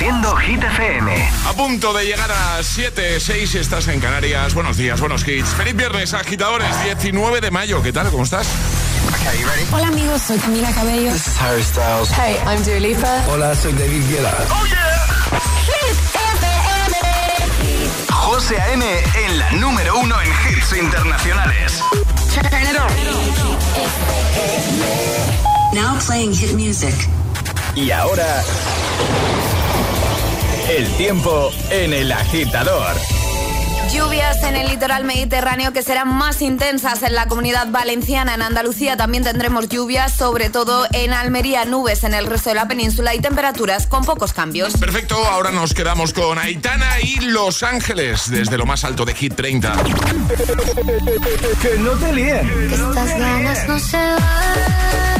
Haciendo Hit FM. A punto de llegar a 7, 6 estás en Canarias. Buenos días, buenos hits. Feliz viernes, agitadores, 19 de mayo. ¿Qué tal? ¿Cómo estás? Hola amigos, soy Camila Cabello. This is Harry Styles. Hey, I'm Dua Lipa. Hola, soy David Guetta. ¡Oh, yeah! Hit FM. José A.M. en la número uno en hits internacionales. Turn it on. Now playing hit music. Y ahora... El tiempo en el agitador. Lluvias en el litoral mediterráneo que serán más intensas en la comunidad valenciana. En Andalucía también tendremos lluvias, sobre todo en Almería, nubes en el resto de la península y temperaturas con pocos cambios. Perfecto, ahora nos quedamos con Aitana y Los Ángeles desde lo más alto de Hit 30. Que no te líen. Estas ganas no se van.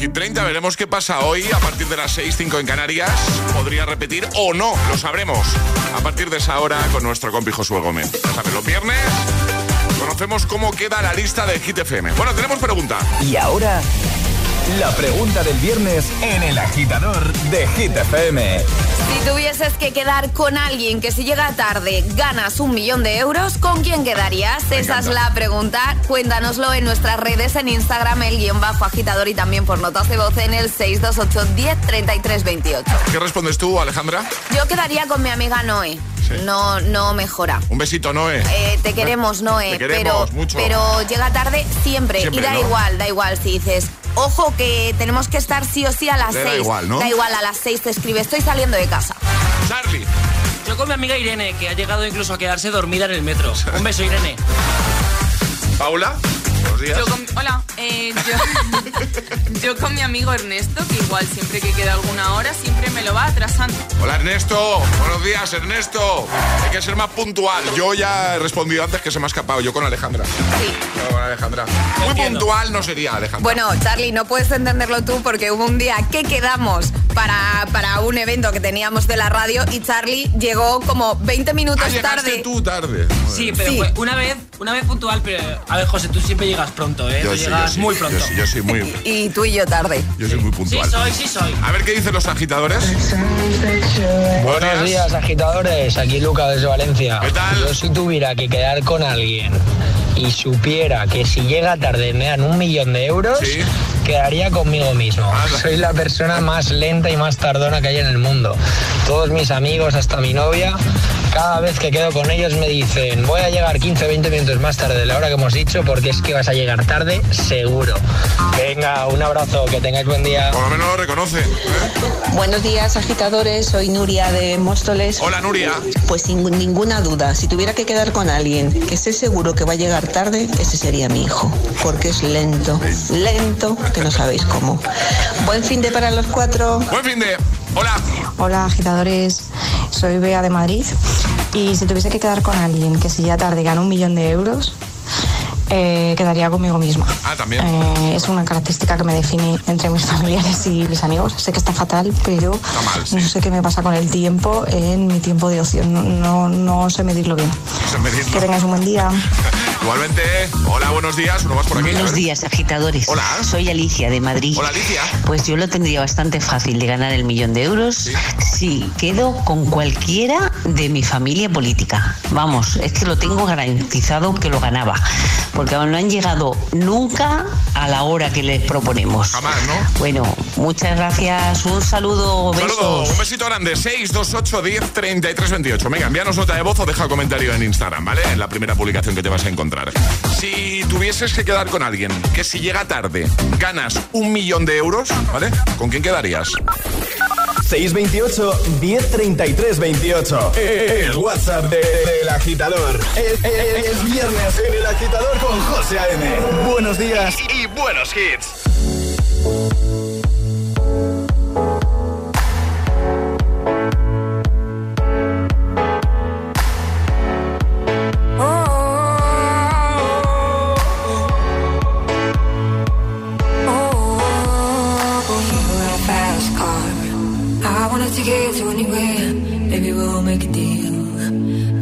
Hit 30. Veremos qué pasa hoy a partir de las 6, 5 en Canarias. Podría repetir o no, lo sabremos. A partir de esa hora con nuestro compi Josué Gómez. Ya los viernes conocemos cómo queda la lista de Hit FM. Bueno, tenemos pregunta. Y ahora... La pregunta del viernes en el agitador de Hit FM. Si tuvieses que quedar con alguien que si llega tarde ganas un millón de euros, ¿con quién quedarías? Esa es la pregunta. Cuéntanoslo en nuestras redes, en Instagram, el guion bajo agitador y también por notas de voz en el 628 10 33 28. ¿Qué respondes tú, Alejandra? Yo quedaría con mi amiga Noé. Sí. No, no mejora. Un besito, Noé. Eh, te queremos, Noé, Te queremos pero, mucho. pero llega tarde siempre, Siempre, y da ¿no? igual, da igual si dices, ojo que tenemos que estar sí o sí a las Le da seis. igual, ¿no? Da igual, a las seis te escribe, estoy saliendo de casa. Charlie. Yo con mi amiga Irene, que ha llegado incluso a quedarse dormida en el metro. Un beso, Irene. Paula. Buenos días. Yo con, hola, eh, yo, yo con mi amigo Ernesto, que igual siempre que queda alguna hora, siempre me lo va atrasando. Hola Ernesto, buenos días Ernesto. Hay que ser más puntual. Yo ya he respondido antes que se me ha escapado. Yo con Alejandra. Sí. Yo con Alejandra. Muy Entiendo. puntual no sería Alejandra. Bueno, Charlie, no puedes entenderlo tú porque hubo un día que quedamos para, para un evento que teníamos de la radio y Charlie llegó como 20 minutos Ah, llegaste tarde. tú tarde. Sí, pero Sí. fue una vez, una vez puntual, pero a ver, José, tú siempre llegas pronto, ¿eh? Yo tú sí, yo llegas sí, muy yo pronto. sí, Yo soy muy, Y tú y yo tarde. yo soy muy Sí puntual. soy, sí soy. A ver qué dicen los agitadores. Buenos días, agitadores. Aquí Luca desde Valencia. ¿Qué tal? Yo si tuviera que quedar con alguien y supiera que si llega tarde me dan un millón de euros, Sí. quedaría conmigo mismo. Anda. Soy la persona más lenta y más tardona que hay en el mundo. Todos mis amigos, hasta mi novia, cada vez que quedo con ellos me dicen voy a llegar 15 20 minutos más tarde de la hora que hemos dicho porque es que vas a llegar tarde seguro. Venga, un abrazo, que tengáis buen día. Por lo menos lo reconoce. ¿eh? Buenos días, agitadores. Soy Nuria de Móstoles. Hola, Nuria. Pues sin ninguna duda, si tuviera que quedar con alguien que esté seguro que va a llegar tarde, ese sería mi hijo, porque es lento, lento, que no sabéis cómo. Buen fin de para los cuatro. Buen fin de. Hola. Hola agitadores, soy Bea de Madrid y si tuviese que quedar con alguien que si ya tarde gana un millón de euros, eh, quedaría conmigo misma. Ah, también. Eh, es una característica que me define entre mis familiares y mis amigos. Sé que está fatal, pero mal, sí. no sé qué me pasa con el tiempo en mi tiempo de ocio. No, no, no sé medirlo bien. Se me dice- Que tengáis un buen día. Igualmente. Hola, buenos días. Uno más por aquí. Buenos días, agitadores. Hola. Soy Alicia de Madrid. Hola, Alicia. Pues yo lo tendría bastante fácil de ganar el millón de euros si quedo con cualquiera de mi familia política. Vamos, es que lo tengo garantizado que lo ganaba. Porque aún no han llegado nunca a la hora que les proponemos. Jamás, ¿no? Bueno, muchas gracias. Un saludo, Un besos. saludo, un besito grande. 628 10 33 28. Venga, envíanos nota de voz o deja comentario en Instagram, ¿vale? En la primera publicación que te vas a encontrar. Si tuvieses que quedar con alguien que si llega tarde ganas un millón de euros, ¿vale? ¿Con quién quedarías? 628 1033 28. El WhatsApp de- del agitador. Es, es- es viernes en el agitador con José A.M. Buenos días y, y buenos hits.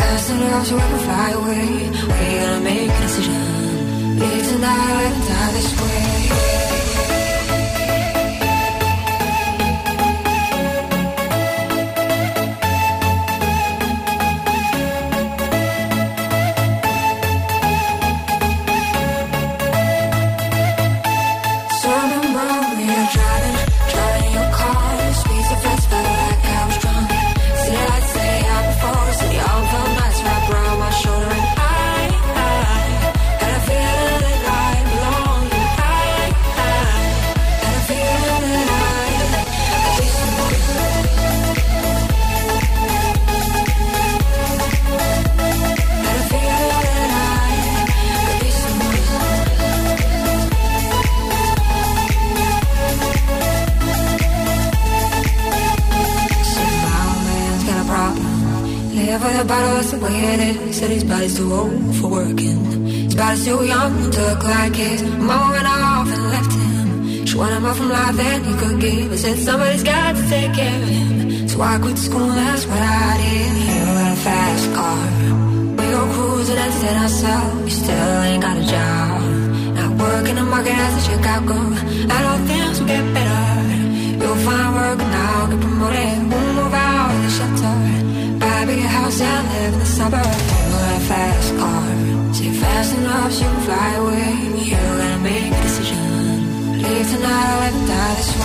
Fast enough so we can fly away. We gotta make a decision. Live tonight and die this way. Said his body's too old for working. His body's too young to look like his. Mom went off and left him. She wanted more from life than he could give. I said somebody's got to take care of him. So I quit school, that's what I did. You got a fast car. We go cruising and set ourselves. You still ain't got a job. Not working the market as a Chicago. I know things will get better. You'll find work and now get promoted. We'll move out of the shelter. Buy a bigger house and live in the suburbs. Fast car. Say fast enough so you can fly away. You gotta make a decision. Leave tonight or let die this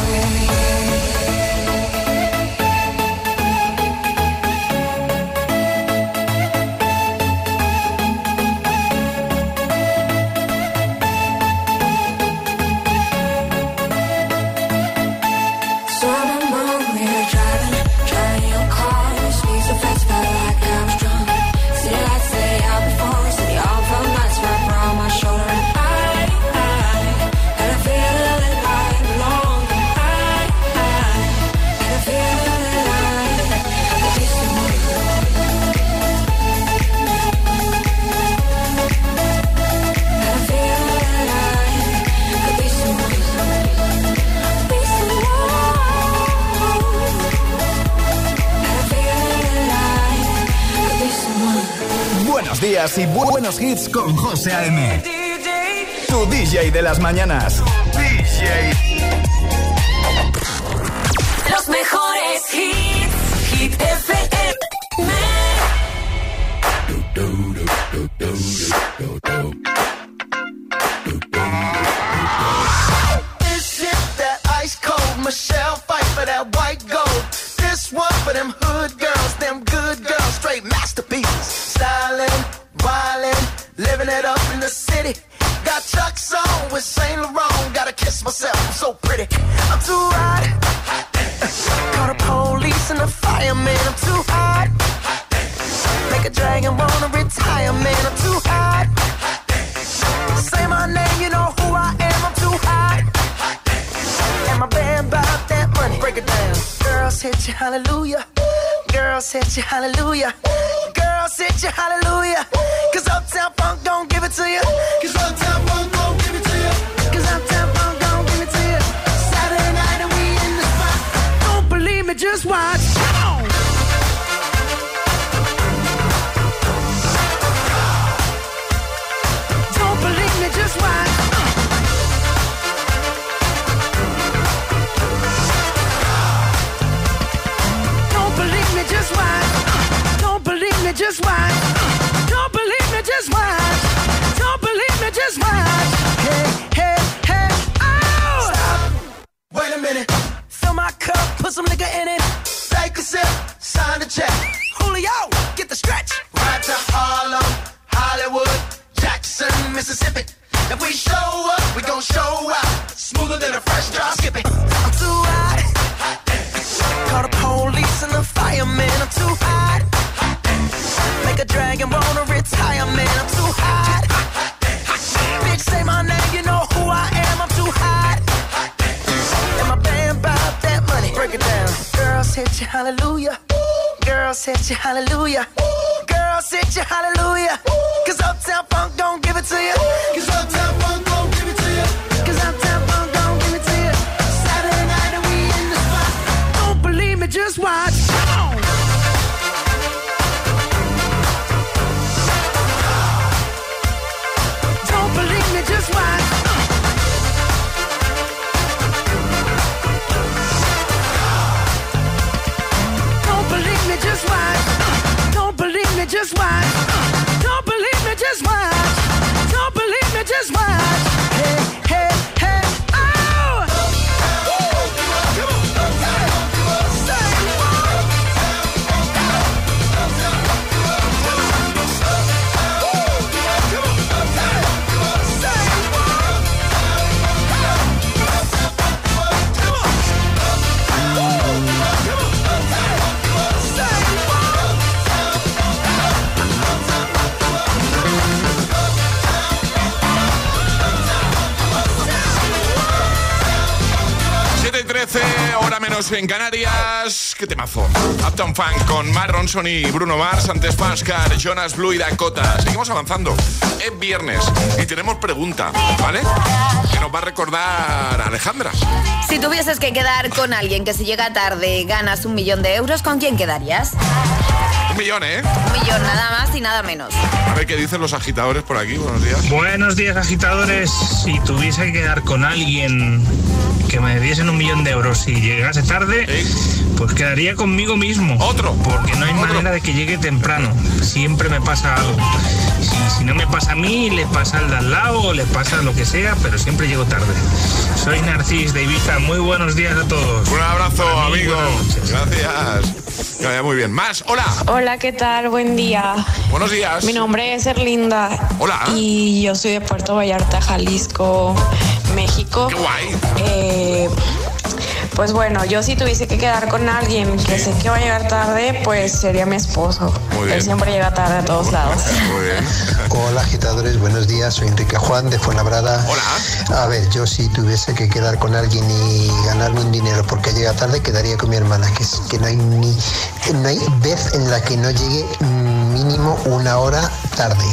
buenos hits con José A.M. Tu DJ de las mañanas. Los mejores hits. Hit FM. Fill my cup, put some nigga in it. Take a sip, sign the check. Julio, get the stretch. Hallelujah. Girls hit you, hallelujah. en Canarias. ¡Qué temazo! Uptown Funk con Mar Ronson y Bruno Mars, antes Pascar, Jonas Blue y Dakota. Seguimos avanzando. Es viernes y tenemos pregunta, ¿vale? Que nos va a recordar Alejandra. Si tuvieses que quedar con alguien que si llega tarde ganas un millón de euros, ¿con quién quedarías? Un millón, ¿eh? Un millón, nada más y nada menos. A ver qué dicen los agitadores por aquí. Buenos días. Buenos días, agitadores. Si tuviese que quedar con alguien que me diesen un millón de euros y llegase tarde, pues quedaría conmigo mismo. Otro. Porque no hay manera de que llegue temprano. Siempre me pasa algo. Si, si no me pasa a mí, le pasa al de al lado o le pasa lo que sea, pero siempre llego tarde. Soy Narcis de Ibiza. Muy buenos días a todos. Un abrazo, mí, amigo. Gracias. Que vaya muy bien. Más, hola. Hola, ¿qué tal? Buen día. Buenos días. Mi nombre es Erlinda. Hola. Y yo soy de Puerto Vallarta, Jalisco, México. Qué guay. Eh, pues bueno, yo si tuviese que quedar con alguien que sé que va a llegar tarde, pues sería mi esposo. Muy bien. Él siempre llega tarde a todos lados. Muy bien. Hola agitadores, buenos días, soy Enrique Juan de Fuenlabrada. Hola. A ver, yo si tuviese que quedar con alguien y ganarme un dinero porque llega tarde, quedaría con mi hermana, que es que no hay ni no hay vez en la que no llegue mínimo una hora tarde.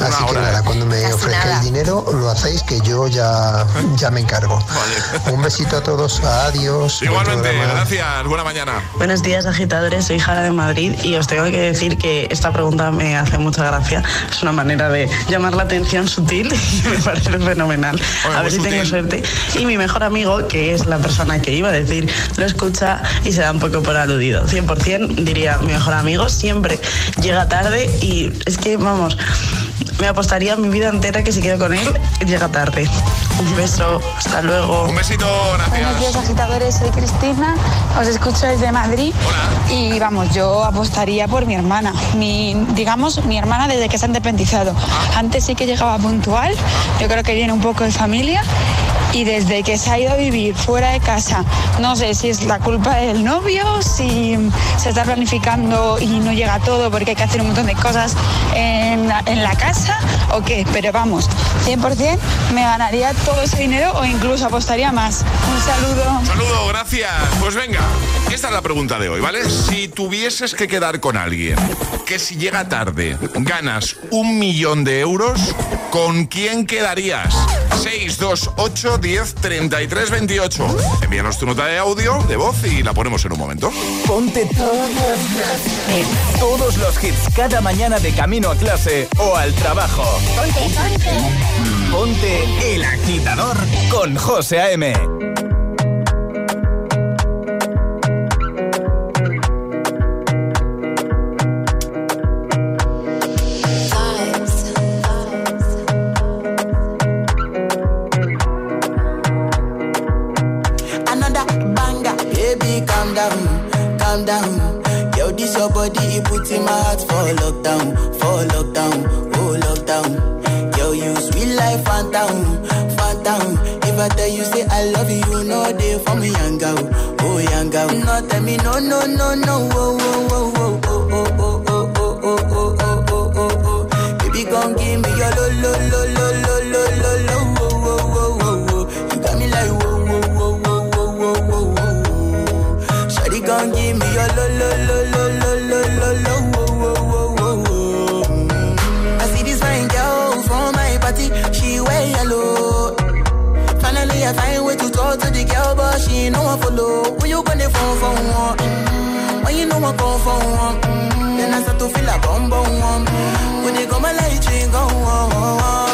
Así que nada, cuando me ofrezcáis dinero, lo hacéis que yo ya, ya me encargo. Un besito a todos, adiós. Igualmente, gracias, buena mañana. Buenos días, agitadores. Soy Jara de Madrid y os tengo que decir que esta pregunta me hace mucha gracia. Es una manera de llamar la atención sutil y me parece fenomenal. a ver si tengo suerte. Y mi mejor amigo, que es la persona que iba a decir, lo escucha y se da un poco por aludido. 100% diría mi mejor amigo, siempre llega tarde y es que, vamos, me apostaría mi vida entera que si quedo con él, llega tarde. Un beso, hasta luego. Un besito, gracias. Buenos días, agitadores. Soy Cristina, os escucho desde Madrid. Y vamos, yo apostaría por mi hermana. Mi, digamos, mi hermana desde que se ha independizado. Antes sí que llegaba puntual, yo creo que viene un poco de familia. Y desde que se ha ido a vivir fuera de casa, no sé si es la culpa del novio, si se está planificando y no llega todo porque hay que hacer un montón de cosas en la, en la casa o qué. Pero vamos, 100% me ganaría todo ese dinero o incluso apostaría más. Un saludo. Un saludo, gracias. Pues venga, esta es la pregunta de hoy, ¿vale? Si tuvieses que quedar con alguien que si llega tarde ganas un millón de euros, ¿con quién quedarías? 628 10 33 28. Envíanos tu nota de audio, de voz y la ponemos en un momento. Ponte todos los, todos los hits cada mañana de camino a clase o al trabajo. Ponte, ponte. Ponte el agitador con José A.M. in my heart for lockdown, for lockdown, oh lockdown. Yo, you sweet life, phantom, phantom. If I tell you say I love you, know they for me, young girl, oh young girl. No, tell me no, no, no, no, oh, oh, oh, oh, oh, oh, oh, oh, oh, oh, oh, oh, oh, oh, oh. Baby, gon' give me your lo, lo, lo, lo, she no one follow. Who you gonna phone for one? Mm. When you know I come for one, mm. then I start to feel a bum bum one. When they come my light, ring go on. Yeah, I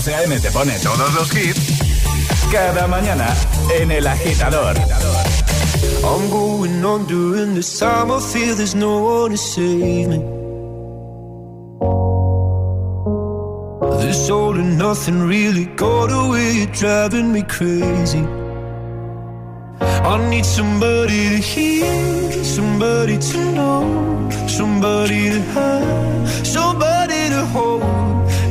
12 a.m. te pone todos los hits, cada mañana en El Agitador. I'm going on during this time, I feel there's no one to save me. This all and nothing really got away, you're driving me crazy. I need somebody to hear, somebody to know, somebody to have, somebody to hold.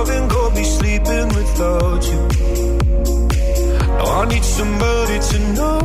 Of loving got me sleeping without you. Now I need somebody to know,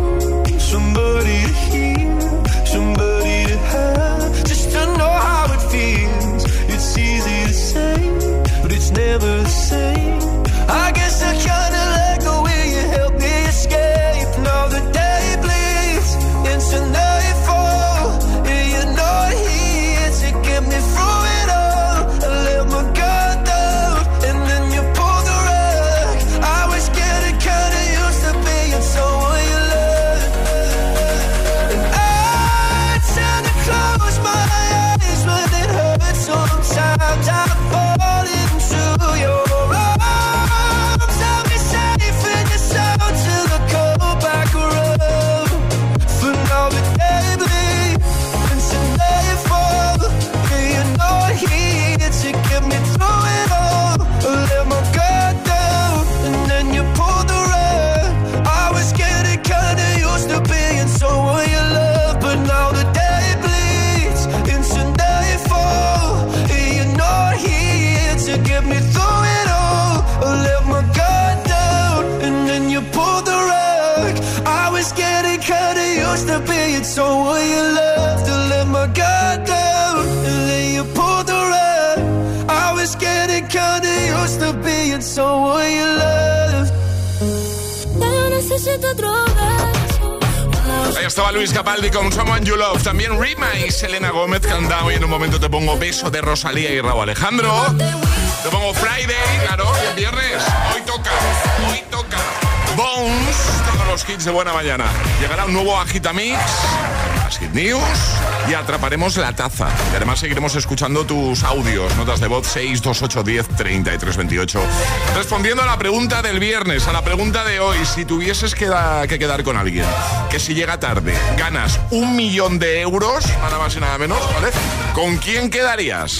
de Rosalía y Raúl Alejandro. Te pongo Friday, claro, el viernes. Hoy toca, hoy toca. Bones, todos los hits de buena mañana. Llegará un nuevo Agitamix, las Hit News y atraparemos la taza. Y además seguiremos escuchando tus audios, notas de voz 62810 3328. Respondiendo a la pregunta del viernes, a la pregunta de hoy, si tuvieses que, da- que quedar con alguien, que si llega tarde ganas un millón de euros, nada más y nada menos, ¿vale? ¿Con quién quedarías?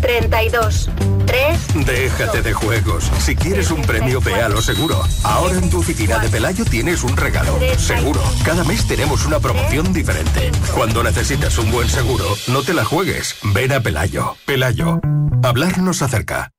32 3 Déjate de juegos. Si quieres un premio, ve a lo seguro. Ahora en tu oficina de Pelayo tienes un regalo. Seguro. Cada mes tenemos una promoción diferente. Cuando necesitas un buen seguro, no te la juegues. Ven a Pelayo. Pelayo. Hablarnos acerca.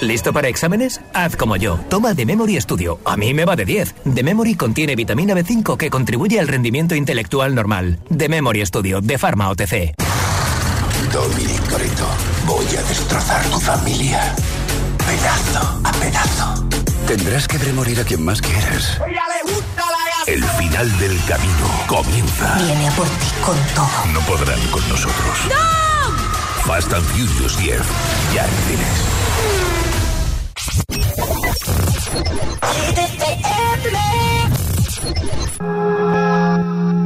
¿Listo para exámenes? Haz como yo. Toma The Memory Studio. A mí me va de 10. The Memory contiene vitamina B5 que contribuye al rendimiento intelectual normal. The Memory Studio, de Pharma OTC. Dominic Toretto, voy a destrozar tu familia. Pedazo a pedazo. Tendrás que ver morir a quien más quieres. El final del camino comienza. Viene a por ti con todo. No podrán con nosotros. Fast and Furious 10. Ya en cines. I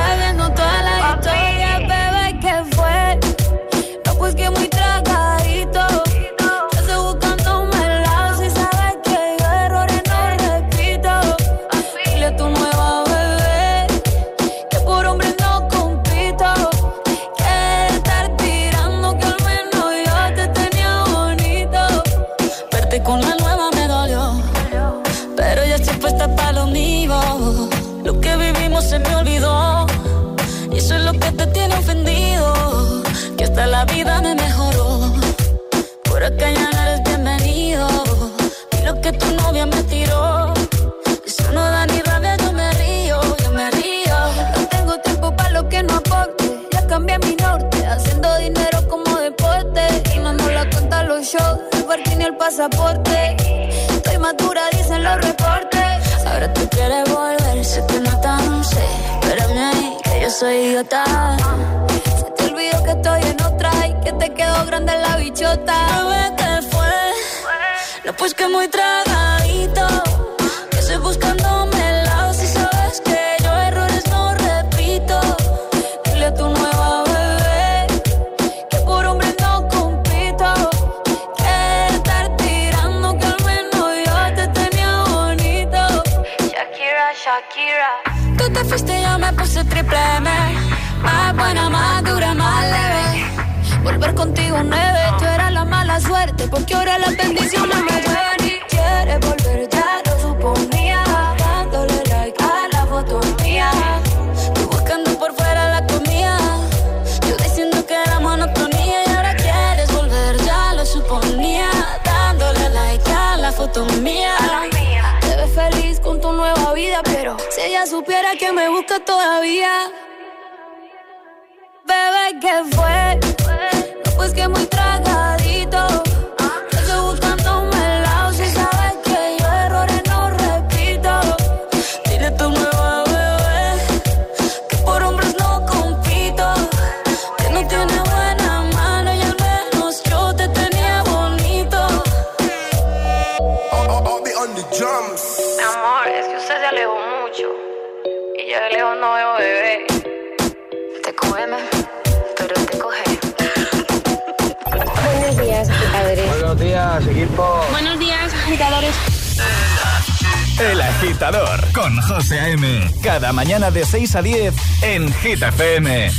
pasaporte. Estoy madura, dicen los reportes. Ahora tú quieres volver, sé que no tan sé. Espérame que yo soy idiota. Se te olvidó que estoy en otra y que te quedó grande la bichota. Bebé, ¿qué fue? No, pues que muy tragadito. Te fuiste yo me puse triple M. Más buena, más dura, más leve. Volver contigo nueve, tú eras la mala suerte. Porque ahora las bendiciones me llevan supiera que me busca todavía. Bebé, ¿qué fue? No, pues que muy tragadito. Días, equipo. Buenos días, agitadores. El agitador con José A.M. Cada mañana de 6 a 10 en Hit FM.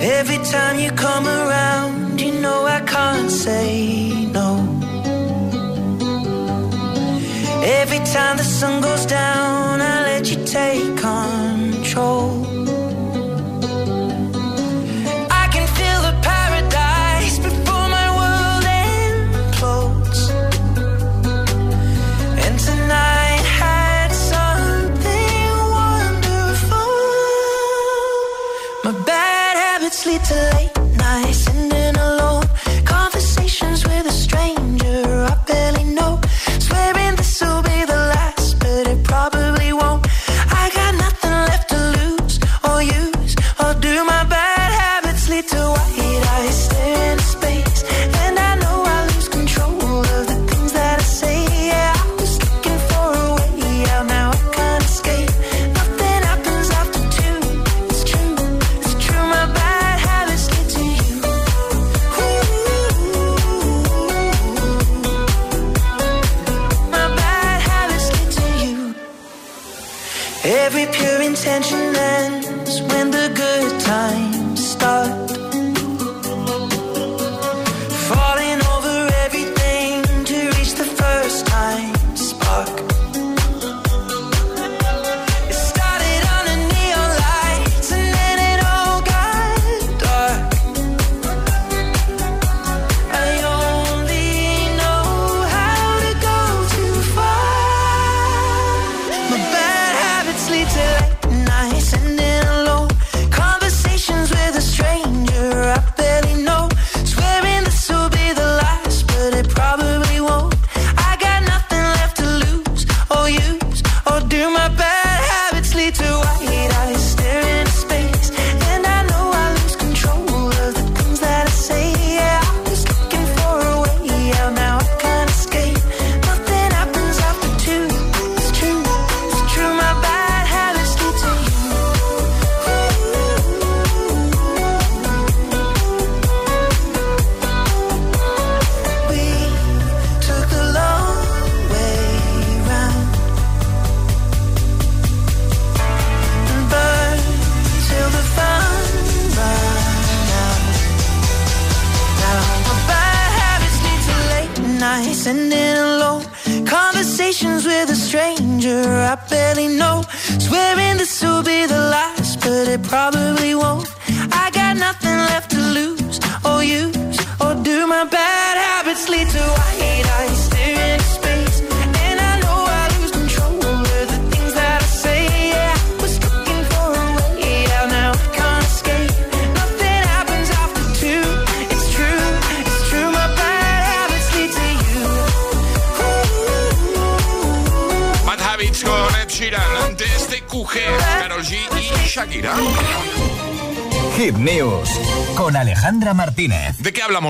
Every time you come around, you know I can't say no. Every time the sun goes down,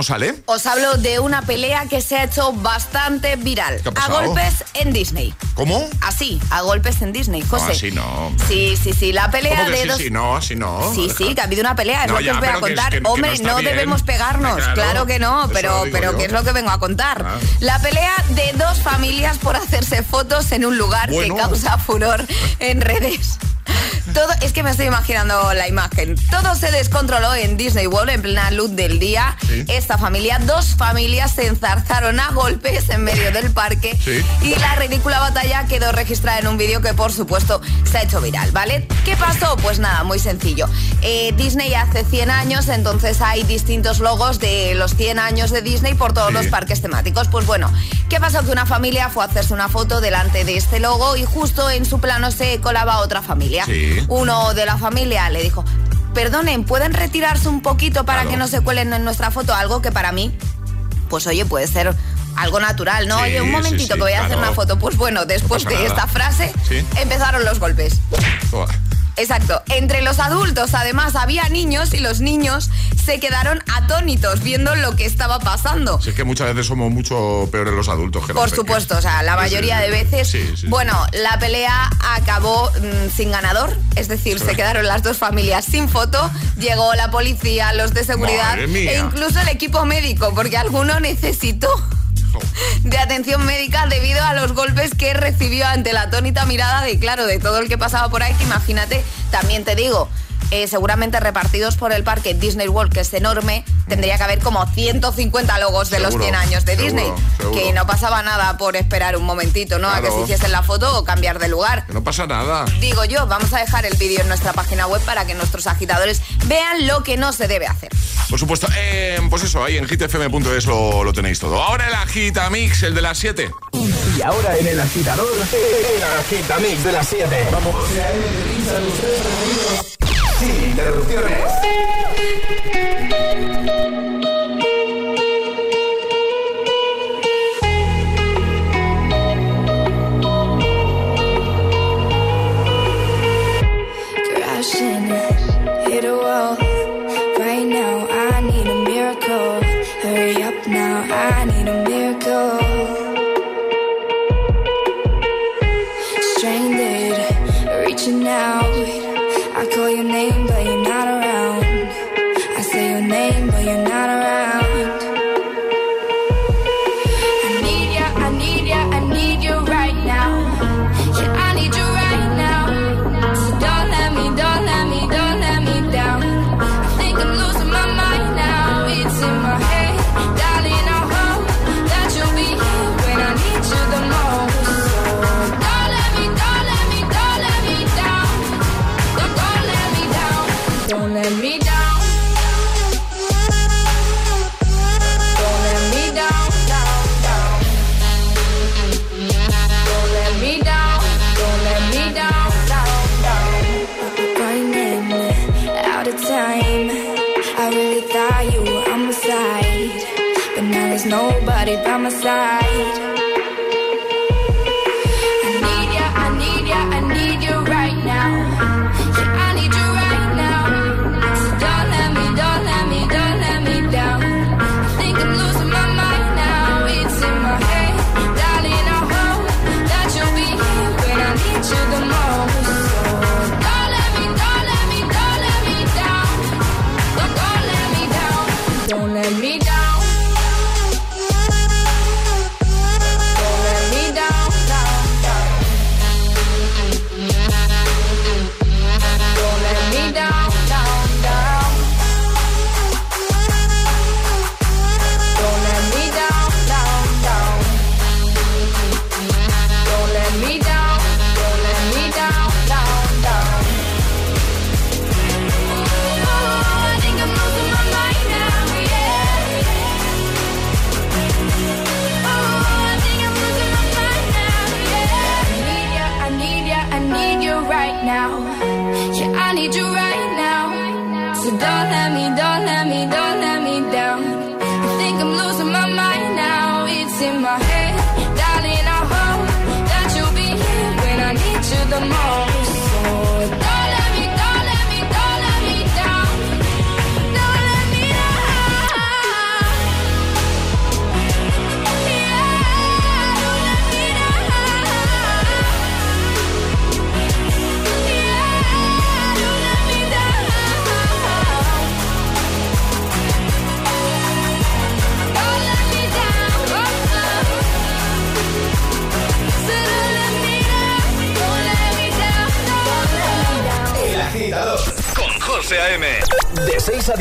¿De qué hablamos, Ale? Os hablo de una pelea que se ha hecho bastante viral. ¿Qué ha a golpes en Disney. ¿Cómo? Así, a golpes en Disney, No, José. así no. Sí, sí, sí. La pelea ¿Cómo que de sí, dos. sí, no, así no? Sí, sí, que ha habido una pelea, es No, lo que ya, os voy a que es contar. que- que no Hombre, no, debemos pegarnos, Claro, claro, que no, pero, pero yo. ¿qué es lo que vengo a contar? Ah. La pelea de dos familias por hacerse fotos en un lugar Bueno. que causa furor en redes. Es que me estoy imaginando la imagen. Todo se descontroló en Disney World en plena luz del día. Sí. Esta familia, dos familias se enzarzaron a golpes en medio del parque Sí. y la ridícula batalla quedó registrada en un vídeo que por supuesto se ha hecho viral, ¿vale? ¿Qué pasó? Pues nada, muy sencillo. Eh, Disney hace 100 años, entonces hay distintos logos de los 100 años de Disney por todos Sí. los parques temáticos. Pues bueno, ¿qué pasó? Que una familia fue a hacerse una foto delante de este logo y justo en su plano se colaba otra familia. Sí. Uno de la familia le dijo, perdonen, ¿pueden retirarse un poquito para Claro. que no se cuelen en nuestra foto? Algo que para mí, pues oye, puede ser algo natural, ¿no? Sí, oye, un momentito sí, que voy a hacer una foto. Pues bueno, después de esta frase empezaron los golpes. Exacto. Entre los adultos, además, había niños y los niños se quedaron atónitos viendo lo que estaba pasando. Sí, es que muchas veces somos mucho peores los adultos que Por supuesto, o sea, la mayoría de veces. bueno, la pelea acabó mm, sin ganador, es decir, se quedaron las dos familias sin foto. Llegó la policía, los de seguridad e incluso el equipo médico, porque alguno necesitó de atención médica debido a los golpes que recibió ante la atónita mirada de, claro, de todo el que pasaba por ahí, que imagínate, también te digo, eh, seguramente repartidos por el parque Disney World, que es enorme, tendría que haber como 150 logos de los 100 años de Disney. Que no pasaba nada por esperar un momentito, ¿no? A que se hiciesen la foto o cambiar de lugar. Que no pasa nada. Digo yo, vamos a dejar el vídeo en nuestra página web para que nuestros agitadores vean lo que no se debe hacer. Por supuesto, eh, pues eso, ahí en hitfm.es lo, lo tenéis todo. Ahora el agita mix, el de las 7. Y ahora en el agitador, el agita mix de las 7. Vamos. Sin interrupciones. Crashing,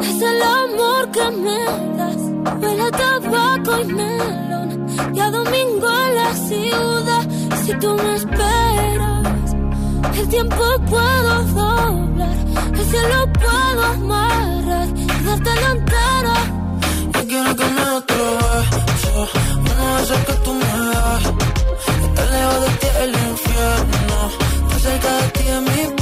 es el amor que me das. Huele a tabaco y melón. Y a domingo en la ciudad. Si tú me esperas, el tiempo puedo doblar. El cielo puedo amarrar y darte la entera. Yo quiero que me otro beso. Uno de que tú me das. Estar lejos de ti el infierno. Estar cerca de ti es mi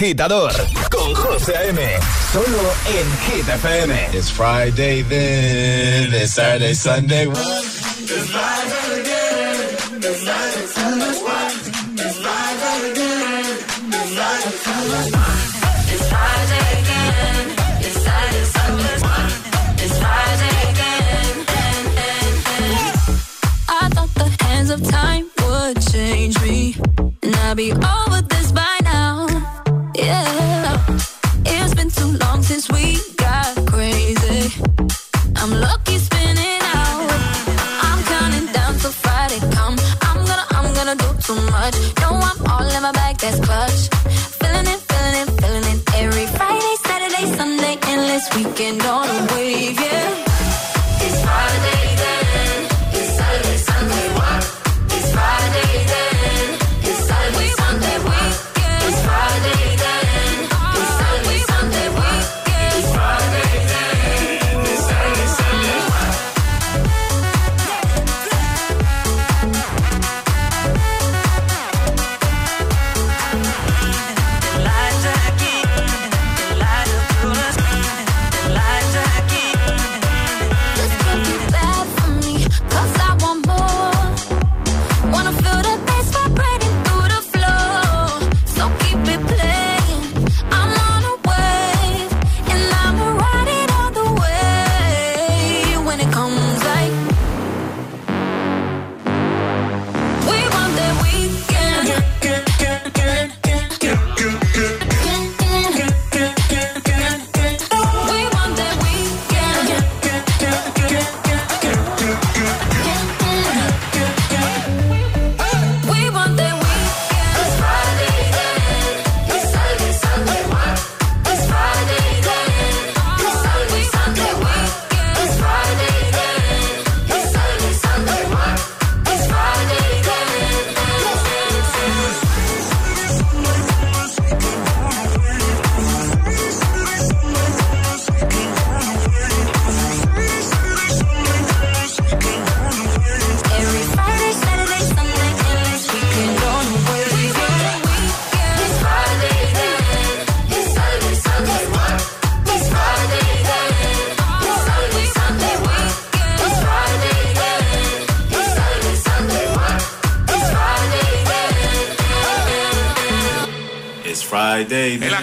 agitador con José A.M. Solo en Hit FM. It's Friday then, it's Saturday, Sunday. I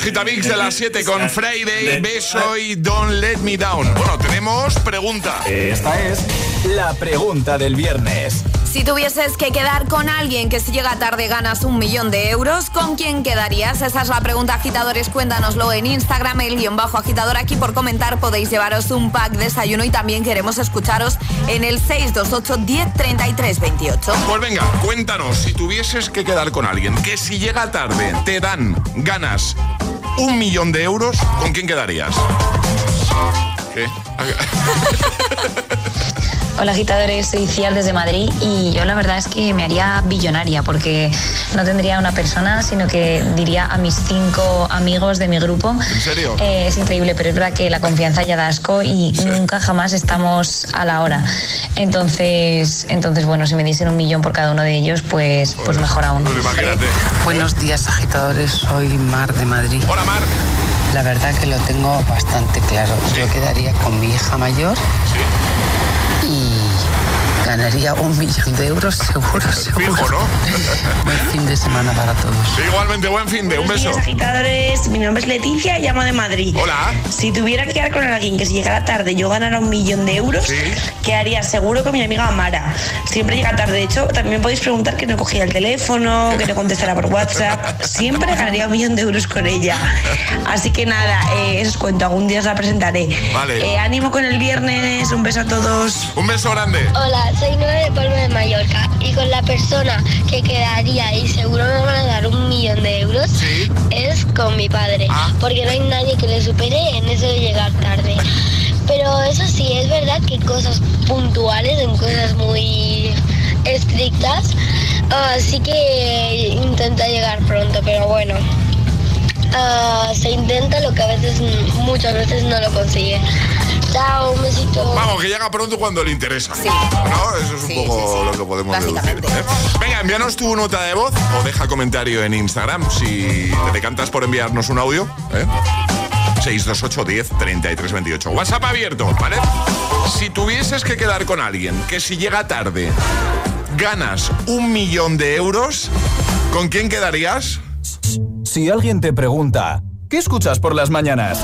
Agitamix de las 7 con Friday, Beso y Don't Let Me Down. Bueno, tenemos pregunta. Esta es la pregunta del viernes. Si tuvieses que quedar con alguien que si llega tarde ganas un millón de euros, ¿con quién quedarías? Esa es la pregunta, agitadores. Cuéntanoslo en Instagram, el guion bajo agitador. Aquí por comentar podéis llevaros un pack de desayuno y también queremos escucharos en el 628 10 33 28. Pues venga, cuéntanos, si tuvieses que quedar con alguien que si llega tarde te dan ganas un millón de euros, ¿con quién quedarías? Hola agitadores, soy Ciar desde Madrid y yo la verdad es que me haría billonaria porque no tendría una persona, sino que diría a mis cinco amigos de mi grupo. ¿En serio? Eh, es increíble, pero es verdad que la confianza ya da asco y nunca jamás estamos a la hora. Entonces, entonces bueno, si me dicen un millón por cada uno de ellos, pues, pues mejor aún. Buenos días agitadores, soy Mar de Madrid. Hola Mar. La verdad que lo tengo bastante claro. Yo quedaría con mi hija mayor y ganaría un millón de euros seguro, seguro. Fijo, ¿no? Buen fin de semana para todos. Igualmente, buen fin de un beso. días, agitadores. Mi nombre es Leticia y llamo de Madrid. Hola. Si tuviera que quedar con alguien que si llegara tarde yo ganara un millón de euros, quedaría seguro con mi amiga Mara. Siempre llega tarde. De hecho, también podéis preguntar que no cogía el teléfono, que no contestara por WhatsApp. Siempre ganaría un millón de euros con ella. Así que nada, eh, eso os cuento. Algún día os la presentaré. Vale. Eh, ánimo con el viernes. Un beso a todos. Un beso grande. Hola, soy De Palma de Mallorca y con la persona que quedaría y seguro me van a dar un millón de euros es con mi padre, porque no hay nadie que le supere en eso de llegar tarde. Pero eso sí, es verdad que cosas puntuales, en cosas muy estrictas, ah, sí que intenta llegar pronto, pero bueno. ah, se intenta lo que a veces, muchas veces no lo consigue. Chao, un besito. Vamos, que llega pronto cuando le interesa. ¿No? Eso es un poco lo que podemos deducir. ¿eh? Venga, envíanos tu nota de voz o deja comentario en Instagram si te decantas por enviarnos un audio. ¿eh? 628 10 33 28. WhatsApp abierto, ¿vale? Si tuvieses que quedar con alguien que si llega tarde ganas un millón de euros, ¿con quién quedarías? Si alguien te pregunta, ¿qué escuchas por las mañanas?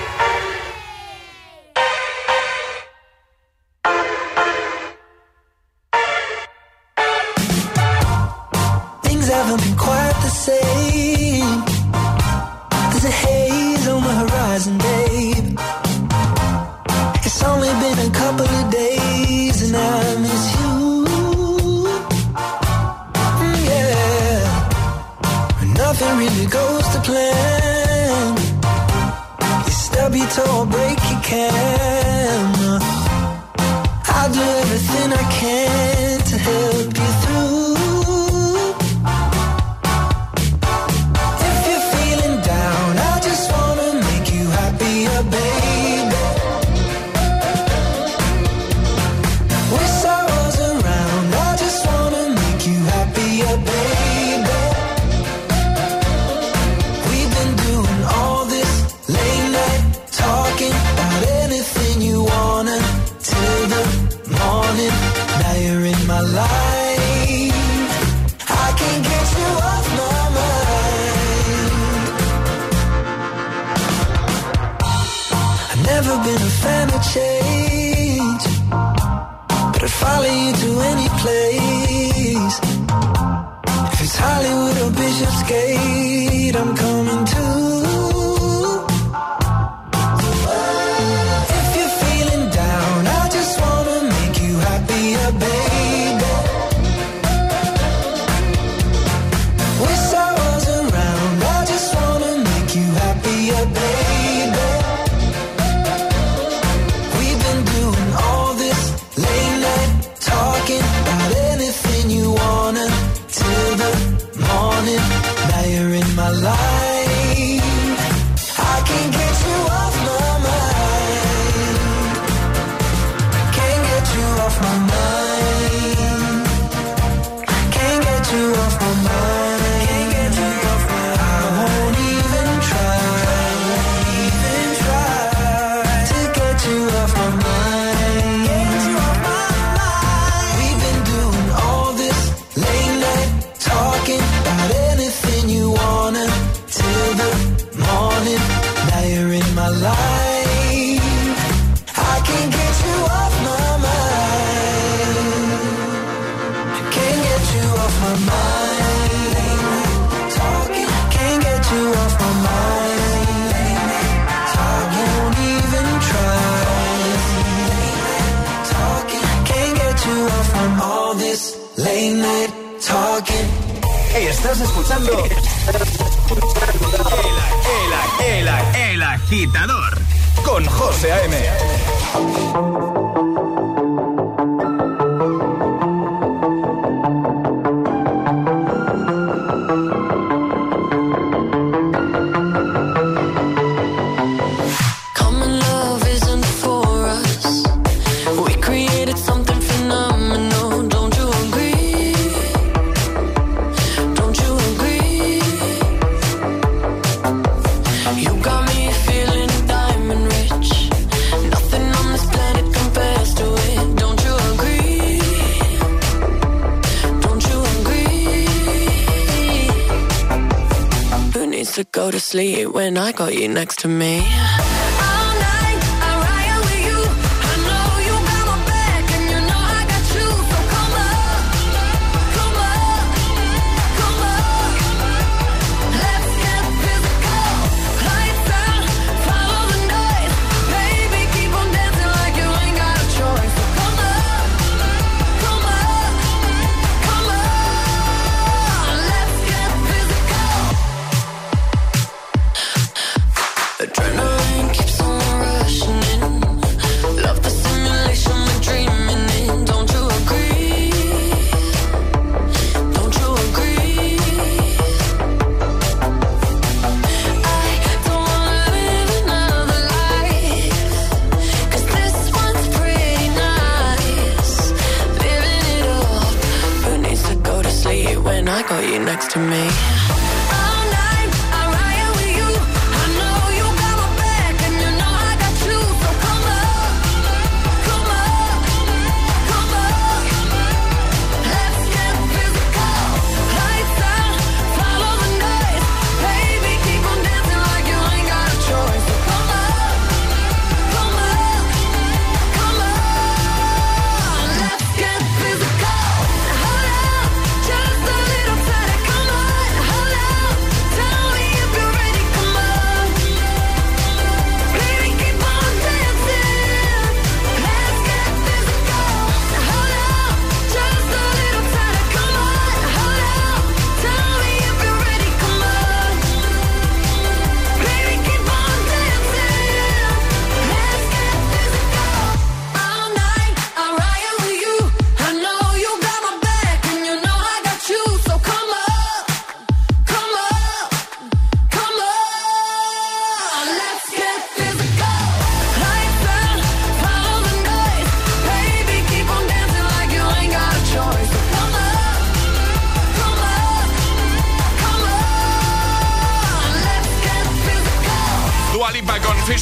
like or eating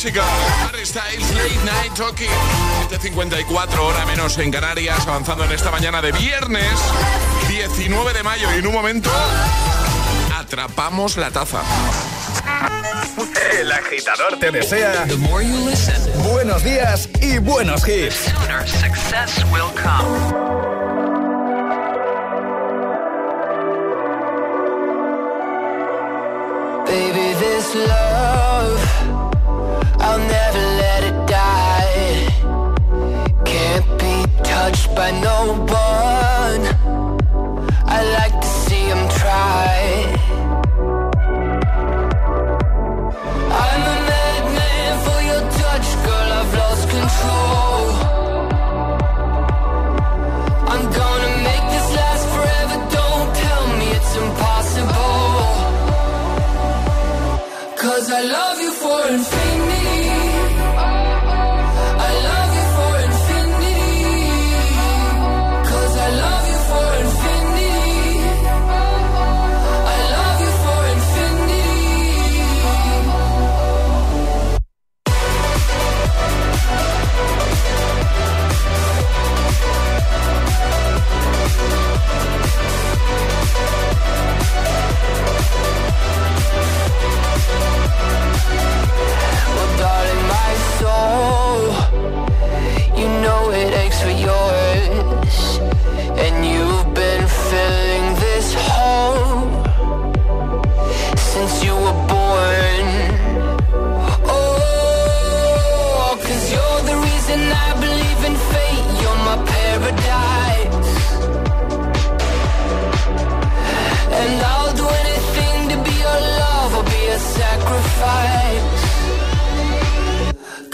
Musical. Harry Styles, Late Night Talking. 7.54, hora menos en Canarias, avanzando en esta mañana de viernes, 19 de mayo. Y en un momento, atrapamos la taza. El agitador te desea. Buenos días y buenos hits. Baby, this love. touched by no one.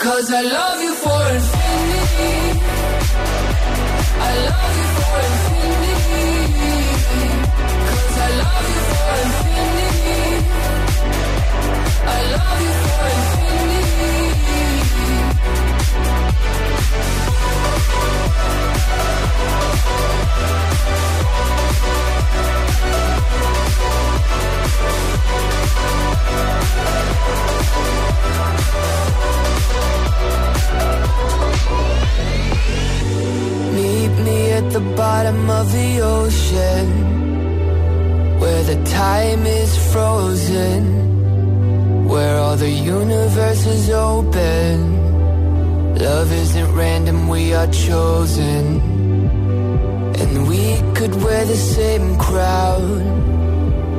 Cause I love you for infinity. Me at the bottom of the ocean Where the time is frozen Where all the universe is open. Love isn't random, we are chosen And we could wear the same crown.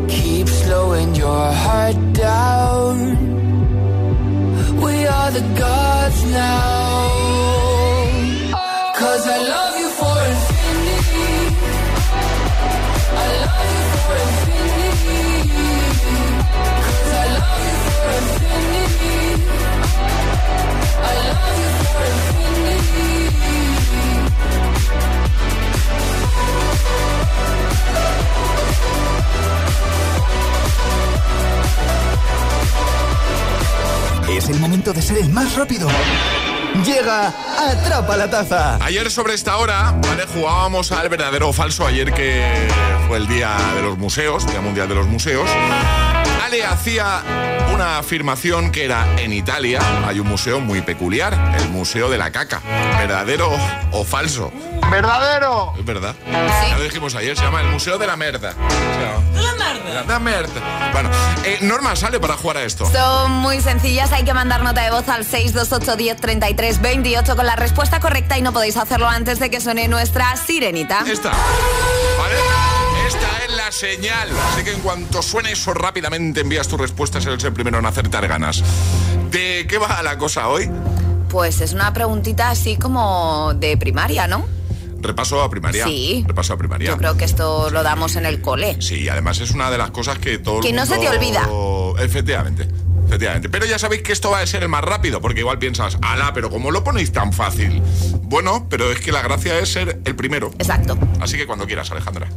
Keep slowing your heart down. We are the gods now. Cause I love Es el momento de ser el más rápido. Llega Atrapa la Taza. Ayer sobre esta hora, ¿vale? Jugábamos al verdadero o falso, ayer que fue el Día de los Museos, Día Mundial de los Museos. Ale hacía una afirmación que era en Italia hay un museo muy peculiar, el Museo de la Caca. ¿Verdadero o falso? ¡Verdadero! Es verdad. Ya lo dijimos ayer, se llama el Museo de la Merda. La merda. La merda. Bueno, eh, Norma sale para jugar a esto. Son muy sencillas, hay que mandar nota de voz al 628 10 33 28 con la respuesta correcta y no podéis hacerlo antes de que suene nuestra sirenita. Esta. ¿Vale? Esta es la señal. Así que en cuanto suene eso rápidamente envías tu respuesta, serás el primero en acertar ganas. ¿De qué va la cosa hoy? Pues es una preguntita así como de primaria, ¿no? Repaso a primaria. Sí. Repaso a primaria. Yo creo que esto lo damos en el cole. Sí, además es una de las cosas que todo el Que no se te mundo- olvida. Efectivamente. Efectivamente. Pero ya sabéis que esto va a ser el más rápido, porque igual piensas, ala, pero ¿cómo lo ponéis tan fácil? Bueno, pero es que la gracia es ser el primero. Exacto. Así que cuando quieras, Alejandra.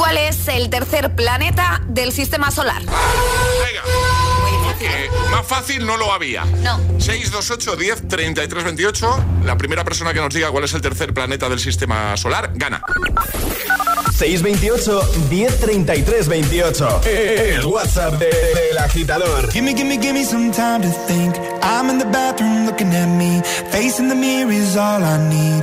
¿Cuál es el tercer planeta del sistema solar? Venga. Que más fácil no lo había. No. 628 10 33 28. La primera persona que nos diga cuál es el tercer planeta del sistema solar gana. 628 1033 28. El WhatsApp de- del agitador. Gimme, gimme, gimme some time to think. I'm in the bathroom looking at me. Facing the mirror is all I need.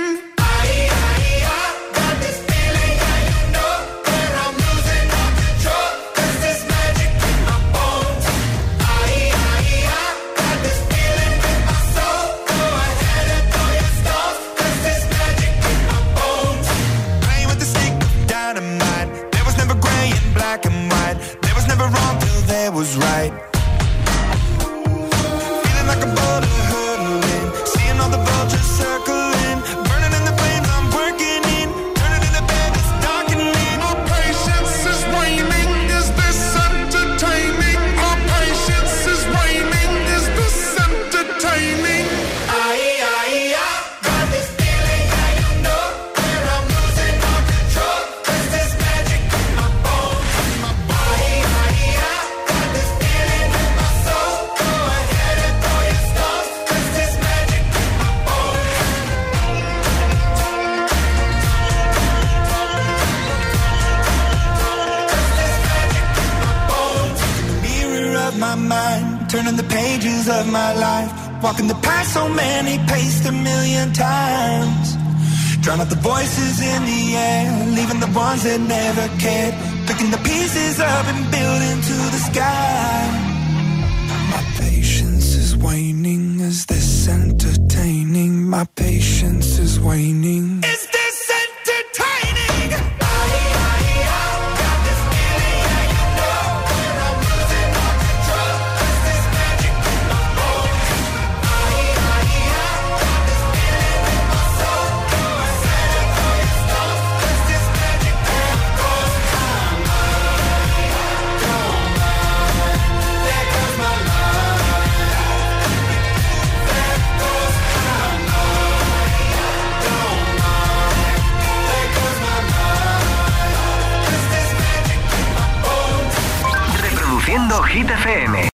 and